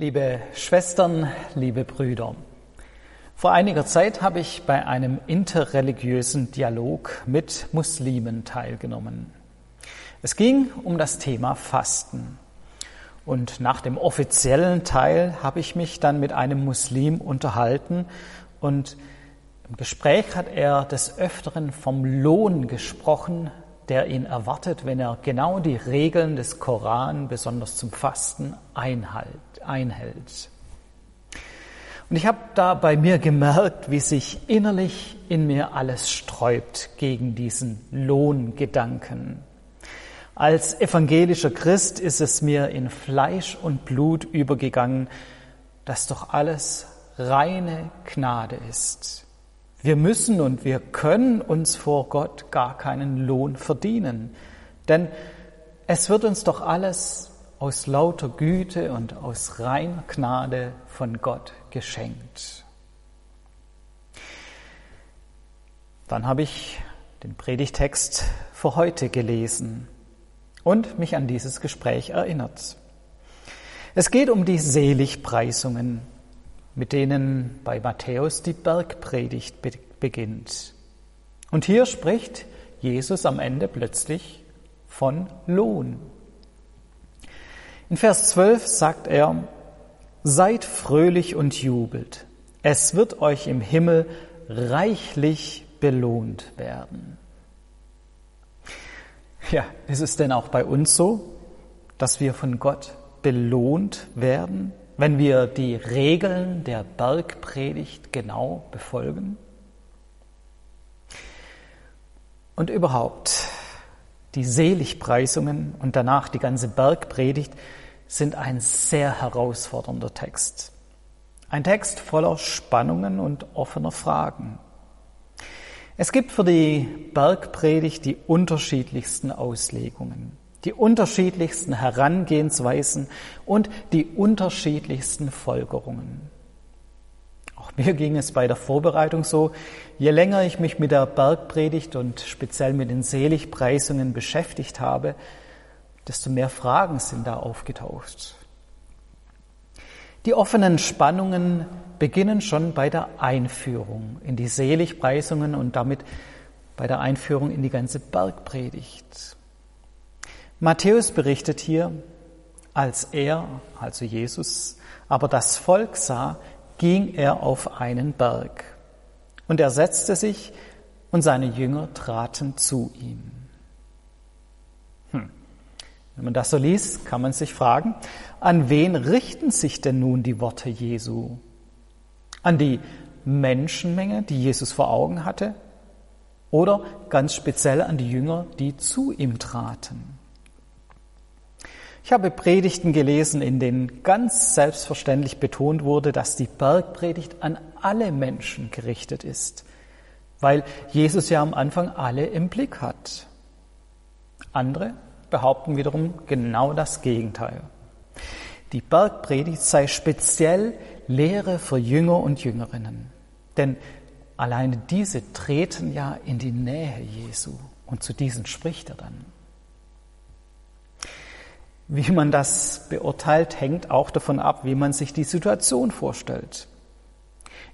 Liebe Schwestern, liebe Brüder, vor einiger Zeit habe ich bei einem interreligiösen Dialog mit Muslimen teilgenommen. Es ging um das Thema Fasten. Und nach dem offiziellen Teil habe ich mich dann mit einem Muslim unterhalten und im Gespräch hat er des Öfteren vom Lohn gesprochen, der ihn erwartet, wenn er genau die Regeln des Koran, besonders zum Fasten, einhalt, einhält. Und ich habe da bei mir gemerkt, wie sich innerlich in mir alles sträubt gegen diesen Lohngedanken. Als evangelischer Christ ist es mir in Fleisch und Blut übergegangen, dass doch alles reine Gnade ist. Wir müssen und wir können uns vor Gott gar keinen Lohn verdienen, denn es wird uns doch alles aus lauter Güte und aus reiner Gnade von Gott geschenkt. Dann habe ich den Predigtext für heute gelesen und mich an dieses Gespräch erinnert. Es geht um die Seligpreisungen, mit denen bei Matthäus die Bergpredigt be beginnt. Und hier spricht Jesus am Ende plötzlich von Lohn. In Vers 12 sagt er, Seid fröhlich und jubelt, es wird euch im Himmel reichlich belohnt werden. Ja, ist es denn auch bei uns so, dass wir von Gott belohnt werden? Wenn wir die Regeln der Bergpredigt genau befolgen? Und überhaupt, die Seligpreisungen und danach die ganze Bergpredigt sind ein sehr herausfordernder Text. Ein Text voller Spannungen und offener Fragen. Es gibt für die Bergpredigt die unterschiedlichsten Auslegungen die unterschiedlichsten Herangehensweisen und die unterschiedlichsten Folgerungen. Auch mir ging es bei der Vorbereitung so, je länger ich mich mit der Bergpredigt und speziell mit den Seligpreisungen beschäftigt habe, desto mehr Fragen sind da aufgetaucht. Die offenen Spannungen beginnen schon bei der Einführung in die Seligpreisungen und damit bei der Einführung in die ganze Bergpredigt. Matthäus berichtet hier, als er, also Jesus, aber das Volk sah, ging er auf einen Berg. Und er setzte sich und seine Jünger traten zu ihm. Hm. Wenn man das so liest, kann man sich fragen, an wen richten sich denn nun die Worte Jesu? An die Menschenmenge, die Jesus vor Augen hatte? Oder ganz speziell an die Jünger, die zu ihm traten? Ich habe Predigten gelesen, in denen ganz selbstverständlich betont wurde, dass die Bergpredigt an alle Menschen gerichtet ist, weil Jesus ja am Anfang alle im Blick hat. Andere behaupten wiederum genau das Gegenteil. Die Bergpredigt sei speziell Lehre für Jünger und Jüngerinnen, denn alleine diese treten ja in die Nähe Jesu und zu diesen spricht er dann. Wie man das beurteilt, hängt auch davon ab, wie man sich die Situation vorstellt.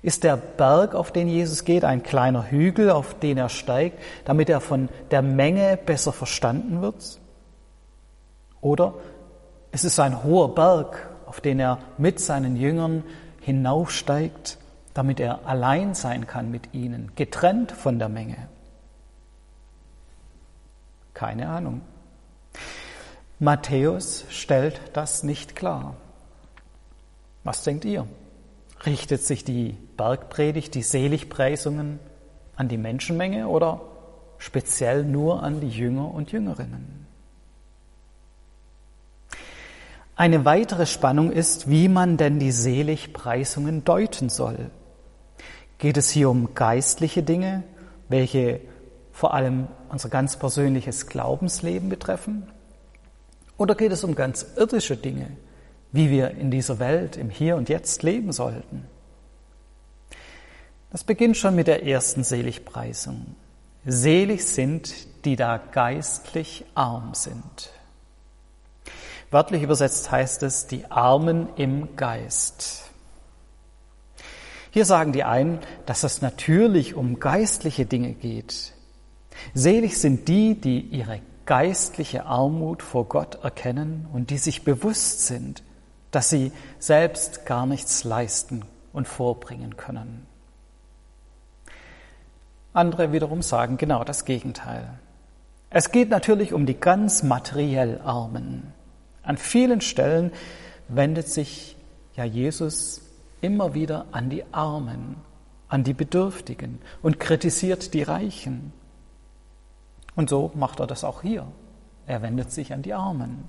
Ist der Berg, auf den Jesus geht, ein kleiner Hügel, auf den er steigt, damit er von der Menge besser verstanden wird? Oder ist es ein hoher Berg, auf den er mit seinen Jüngern hinaufsteigt, damit er allein sein kann mit ihnen, getrennt von der Menge? Keine Ahnung. Matthäus stellt das nicht klar. Was denkt ihr? Richtet sich die Bergpredigt, die Seligpreisungen an die Menschenmenge oder speziell nur an die Jünger und Jüngerinnen? Eine weitere Spannung ist, wie man denn die Seligpreisungen deuten soll. Geht es hier um geistliche Dinge, welche vor allem unser ganz persönliches Glaubensleben betreffen? Oder geht es um ganz irdische Dinge, wie wir in dieser Welt im Hier und Jetzt leben sollten? Das beginnt schon mit der ersten Seligpreisung. Selig sind, die da geistlich arm sind. Wörtlich übersetzt heißt es die Armen im Geist. Hier sagen die einen, dass es natürlich um geistliche Dinge geht. Selig sind die, die ihre geistliche Armut vor Gott erkennen und die sich bewusst sind, dass sie selbst gar nichts leisten und vorbringen können. Andere wiederum sagen genau das Gegenteil. Es geht natürlich um die ganz materiell Armen. An vielen Stellen wendet sich ja Jesus immer wieder an die Armen, an die Bedürftigen und kritisiert die Reichen. Und so macht er das auch hier. Er wendet sich an die Armen.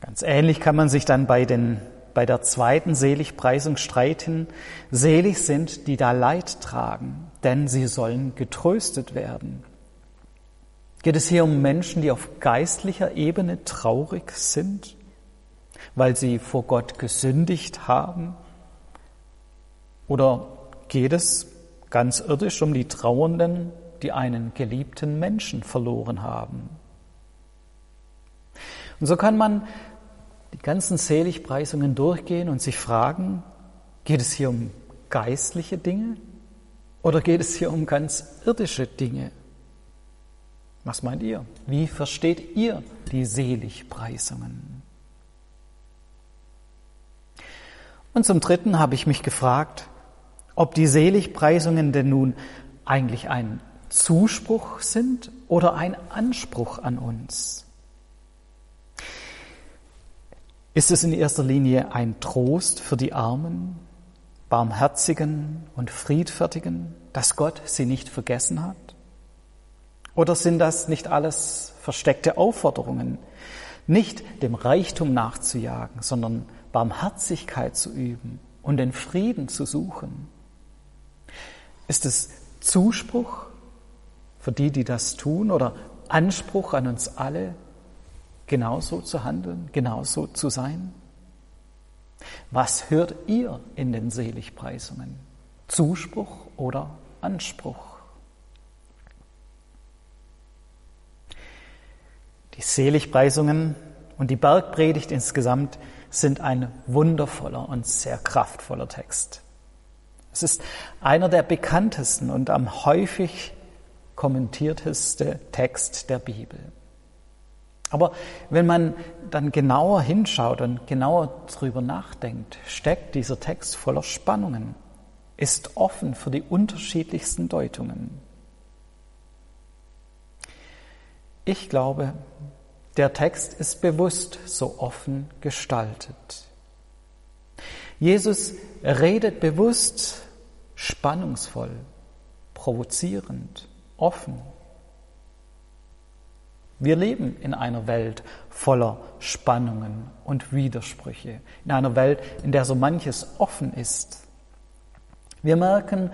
Ganz ähnlich kann man sich dann bei, den, bei der zweiten Seligpreisung streiten. Selig sind, die da Leid tragen, denn sie sollen getröstet werden. Geht es hier um Menschen, die auf geistlicher Ebene traurig sind, weil sie vor Gott gesündigt haben? Oder geht es ganz irdisch um die Trauernden, die einen geliebten Menschen verloren haben? Und so kann man die ganzen Seligpreisungen durchgehen und sich fragen, geht es hier um geistliche Dinge oder geht es hier um ganz irdische Dinge? Was meint ihr? Wie versteht ihr die Seligpreisungen? Und zum Dritten habe ich mich gefragt, ob die Seligpreisungen denn nun eigentlich ein Zuspruch sind oder ein Anspruch an uns. Ist es in erster Linie ein Trost für die Armen, Barmherzigen und Friedfertigen, dass Gott sie nicht vergessen hat? Oder sind das nicht alles versteckte Aufforderungen, nicht dem Reichtum nachzujagen, sondern Barmherzigkeit zu üben und den Frieden zu suchen? Ist es Zuspruch für die, die das tun, oder Anspruch an uns alle, genauso zu handeln, genauso zu sein? Was hört ihr in den Seligpreisungen? Zuspruch oder Anspruch? Die Seligpreisungen und die Bergpredigt insgesamt sind ein wundervoller und sehr kraftvoller Text. Es ist einer der bekanntesten und am häufig kommentierteste Text der Bibel. Aber wenn man dann genauer hinschaut und genauer drüber nachdenkt, steckt dieser Text voller Spannungen, ist offen für die unterschiedlichsten Deutungen. Ich glaube, der Text ist bewusst so offen gestaltet. Jesus redet bewusst spannungsvoll, provozierend, offen wir leben in einer Welt voller Spannungen und Widersprüche, in einer Welt, in der so manches offen ist. Wir merken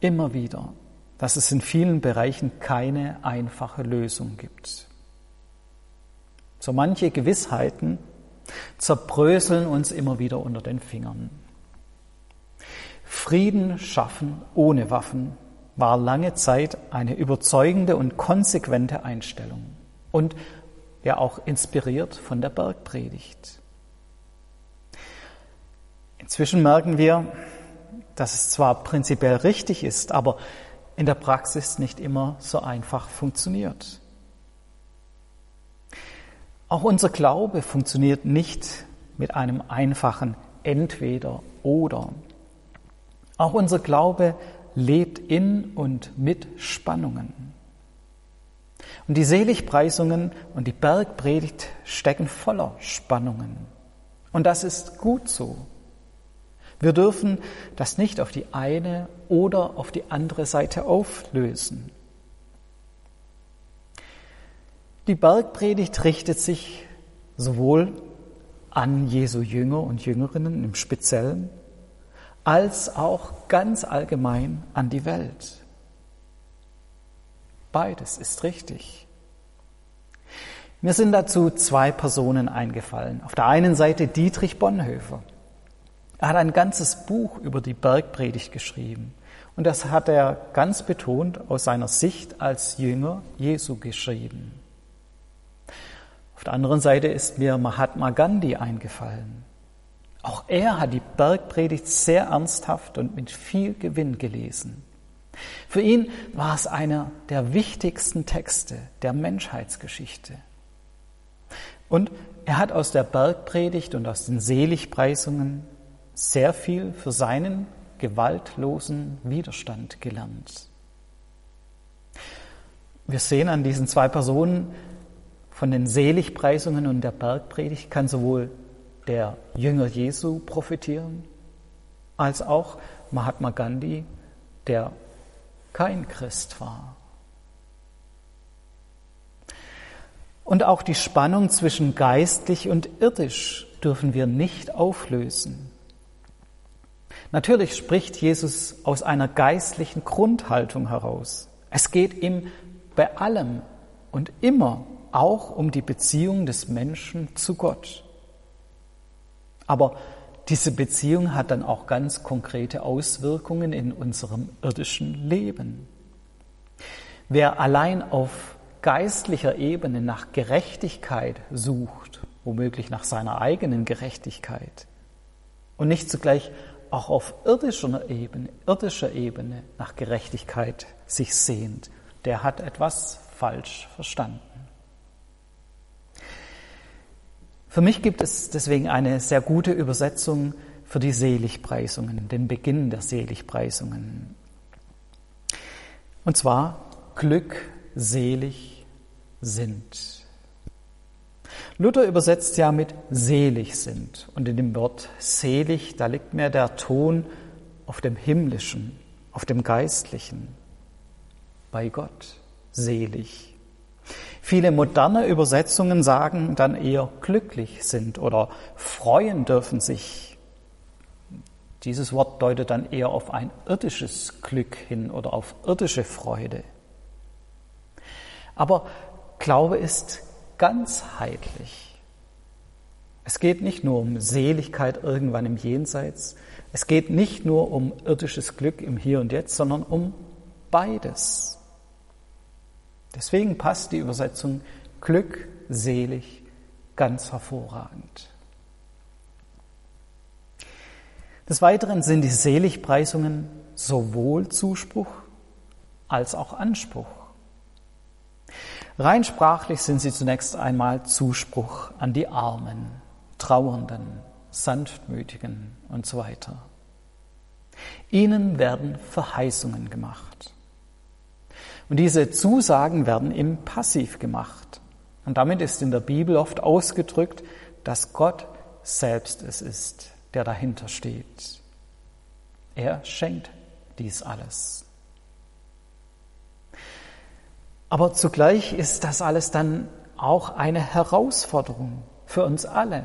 immer wieder, dass es in vielen Bereichen keine einfache Lösung gibt. So manche Gewissheiten zerbröseln uns immer wieder unter den Fingern. Frieden schaffen ohne Waffen war lange Zeit eine überzeugende und konsequente Einstellung und ja auch inspiriert von der Bergpredigt. Inzwischen merken wir, dass es zwar prinzipiell richtig ist, aber in der Praxis nicht immer so einfach funktioniert. Auch unser Glaube funktioniert nicht mit einem einfachen Entweder oder. Auch unser Glaube lebt in und mit Spannungen. Und die Seligpreisungen und die Bergpredigt stecken voller Spannungen. Und das ist gut so. Wir dürfen das nicht auf die eine oder auf die andere Seite auflösen. Die Bergpredigt richtet sich sowohl an Jesu Jünger und Jüngerinnen im Speziellen, als auch ganz allgemein an die Welt. Beides ist richtig. Mir sind dazu zwei Personen eingefallen. Auf der einen Seite Dietrich Bonhoeffer. Er hat ein ganzes Buch über die Bergpredigt geschrieben. Und das hat er ganz betont aus seiner Sicht als Jünger Jesu geschrieben. Auf der anderen Seite ist mir Mahatma Gandhi eingefallen. Auch er hat die Bergpredigt sehr ernsthaft und mit viel Gewinn gelesen. Für ihn war es einer der wichtigsten Texte der Menschheitsgeschichte. Und er hat aus der Bergpredigt und aus den Seligpreisungen sehr viel für seinen gewaltlosen Widerstand gelernt. Wir sehen an diesen zwei Personen von den Seligpreisungen und der Bergpredigt kann sowohl der Jünger Jesu profitieren, als auch Mahatma Gandhi, der kein Christ war. Und auch die Spannung zwischen geistlich und irdisch dürfen wir nicht auflösen. Natürlich spricht Jesus aus einer geistlichen Grundhaltung heraus. Es geht ihm bei allem und immer auch um die Beziehung des Menschen zu Gott. Aber diese Beziehung hat dann auch ganz konkrete Auswirkungen in unserem irdischen Leben. Wer allein auf geistlicher Ebene nach Gerechtigkeit sucht, womöglich nach seiner eigenen Gerechtigkeit, und nicht zugleich auch auf irdischer Ebene, irdischer Ebene nach Gerechtigkeit sich sehnt, der hat etwas falsch verstanden. Für mich gibt es deswegen eine sehr gute Übersetzung für die Seligpreisungen, den Beginn der Seligpreisungen. Und zwar glückselig sind. Luther übersetzt ja mit selig sind. Und in dem Wort selig, da liegt mehr der Ton auf dem himmlischen, auf dem geistlichen. Bei Gott selig Viele moderne Übersetzungen sagen dann eher glücklich sind oder freuen dürfen sich. Dieses Wort deutet dann eher auf ein irdisches Glück hin oder auf irdische Freude. Aber Glaube ist ganzheitlich. Es geht nicht nur um Seligkeit irgendwann im Jenseits, es geht nicht nur um irdisches Glück im Hier und Jetzt, sondern um beides. Deswegen passt die Übersetzung glückselig ganz hervorragend. Des Weiteren sind die Seligpreisungen sowohl Zuspruch als auch Anspruch. Rein sprachlich sind sie zunächst einmal Zuspruch an die Armen, Trauernden, Sanftmütigen und so weiter. Ihnen werden Verheißungen gemacht. Und diese Zusagen werden im Passiv gemacht. Und damit ist in der Bibel oft ausgedrückt, dass Gott selbst es ist, der dahinter steht. Er schenkt dies alles. Aber zugleich ist das alles dann auch eine Herausforderung für uns alle,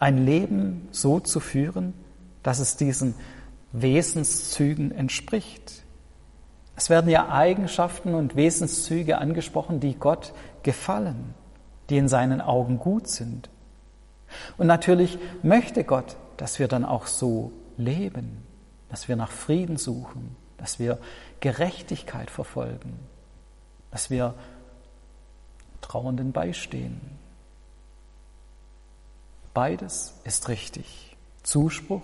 ein Leben so zu führen, dass es diesen Wesenszügen entspricht. Es werden ja Eigenschaften und Wesenszüge angesprochen, die Gott gefallen, die in seinen Augen gut sind. Und natürlich möchte Gott, dass wir dann auch so leben, dass wir nach Frieden suchen, dass wir Gerechtigkeit verfolgen, dass wir Trauernden beistehen. Beides ist richtig. Zuspruch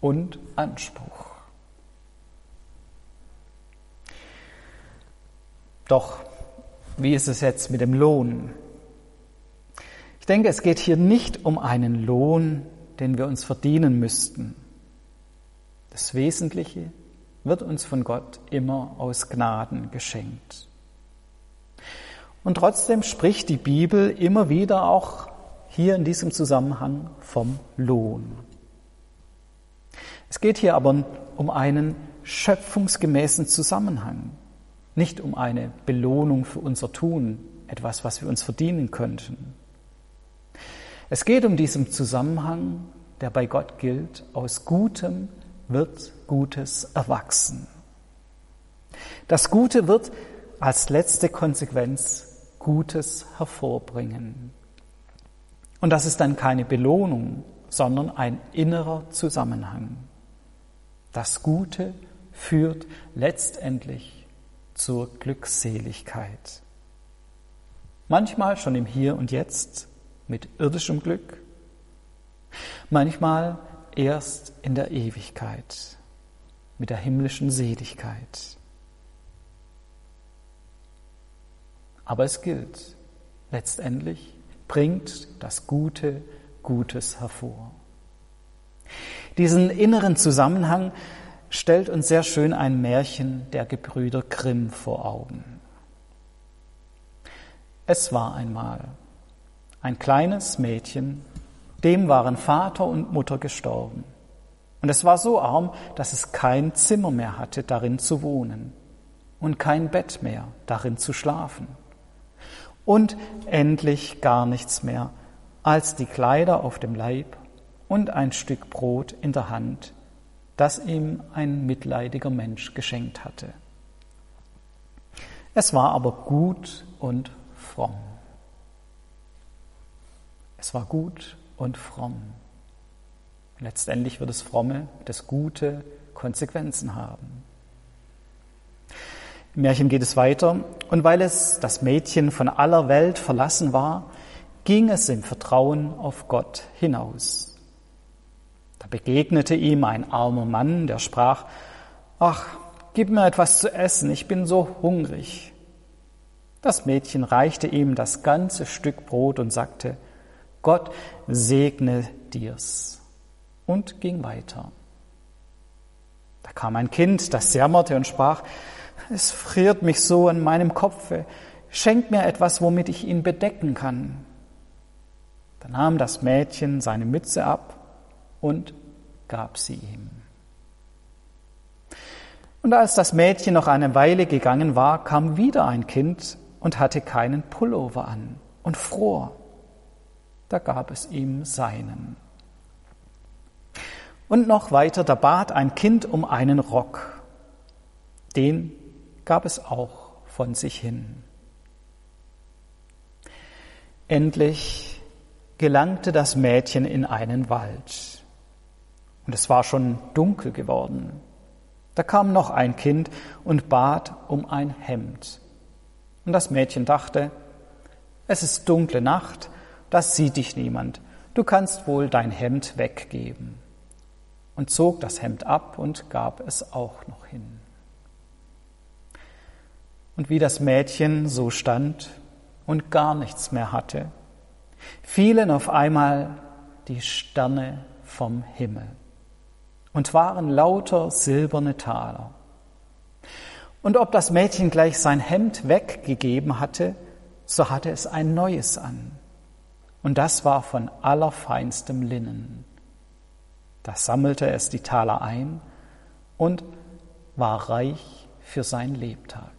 und Anspruch. Doch, wie ist es jetzt mit dem Lohn? Ich denke, es geht hier nicht um einen Lohn, den wir uns verdienen müssten. Das Wesentliche wird uns von Gott immer aus Gnaden geschenkt. Und trotzdem spricht die Bibel immer wieder auch hier in diesem Zusammenhang vom Lohn. Es geht hier aber um einen schöpfungsgemäßen Zusammenhang nicht um eine Belohnung für unser Tun, etwas, was wir uns verdienen könnten. Es geht um diesen Zusammenhang, der bei Gott gilt, aus Gutem wird Gutes erwachsen. Das Gute wird als letzte Konsequenz Gutes hervorbringen. Und das ist dann keine Belohnung, sondern ein innerer Zusammenhang. Das Gute führt letztendlich zur Glückseligkeit. Manchmal schon im Hier und Jetzt mit irdischem Glück, manchmal erst in der Ewigkeit mit der himmlischen Seligkeit. Aber es gilt, letztendlich bringt das Gute Gutes hervor. Diesen inneren Zusammenhang stellt uns sehr schön ein Märchen der Gebrüder Grimm vor Augen. Es war einmal ein kleines Mädchen, dem waren Vater und Mutter gestorben. Und es war so arm, dass es kein Zimmer mehr hatte, darin zu wohnen und kein Bett mehr, darin zu schlafen. Und endlich gar nichts mehr als die Kleider auf dem Leib und ein Stück Brot in der Hand, das ihm ein mitleidiger Mensch geschenkt hatte. Es war aber gut und fromm. Es war gut und fromm. Letztendlich wird das Fromme, das Gute Konsequenzen haben. Im Märchen geht es weiter. Und weil es das Mädchen von aller Welt verlassen war, ging es im Vertrauen auf Gott hinaus. Da begegnete ihm ein armer Mann, der sprach, ach, gib mir etwas zu essen, ich bin so hungrig. Das Mädchen reichte ihm das ganze Stück Brot und sagte, Gott segne dir's und ging weiter. Da kam ein Kind, das jammerte und sprach, es friert mich so an meinem Kopfe, schenk mir etwas, womit ich ihn bedecken kann. Da nahm das Mädchen seine Mütze ab und gab sie ihm. Und als das Mädchen noch eine Weile gegangen war, kam wieder ein Kind und hatte keinen Pullover an und fror. Da gab es ihm seinen. Und noch weiter, da bat ein Kind um einen Rock. Den gab es auch von sich hin. Endlich gelangte das Mädchen in einen Wald. Und es war schon dunkel geworden. Da kam noch ein Kind und bat um ein Hemd. Und das Mädchen dachte, es ist dunkle Nacht, das sieht dich niemand. Du kannst wohl dein Hemd weggeben und zog das Hemd ab und gab es auch noch hin. Und wie das Mädchen so stand und gar nichts mehr hatte, fielen auf einmal die Sterne vom Himmel und waren lauter silberne Taler. Und ob das Mädchen gleich sein Hemd weggegeben hatte, so hatte es ein neues an. Und das war von allerfeinstem Linnen. Da sammelte es die Taler ein und war reich für sein Lebtag.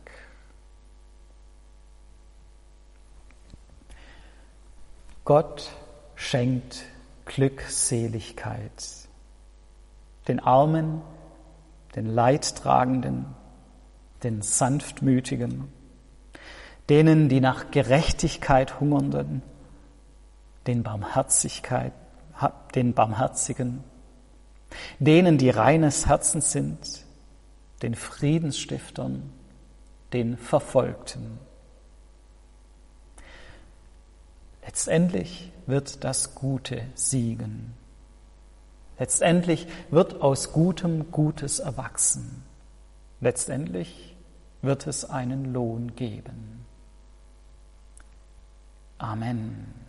Gott schenkt Glückseligkeit den Armen, den Leidtragenden, den Sanftmütigen, denen, die nach Gerechtigkeit hungernden, den Barmherzigkeit, den Barmherzigen, denen, die reines Herzens sind, den Friedensstiftern, den Verfolgten. Letztendlich wird das Gute siegen. Letztendlich wird aus Gutem Gutes erwachsen. Letztendlich wird es einen Lohn geben. Amen.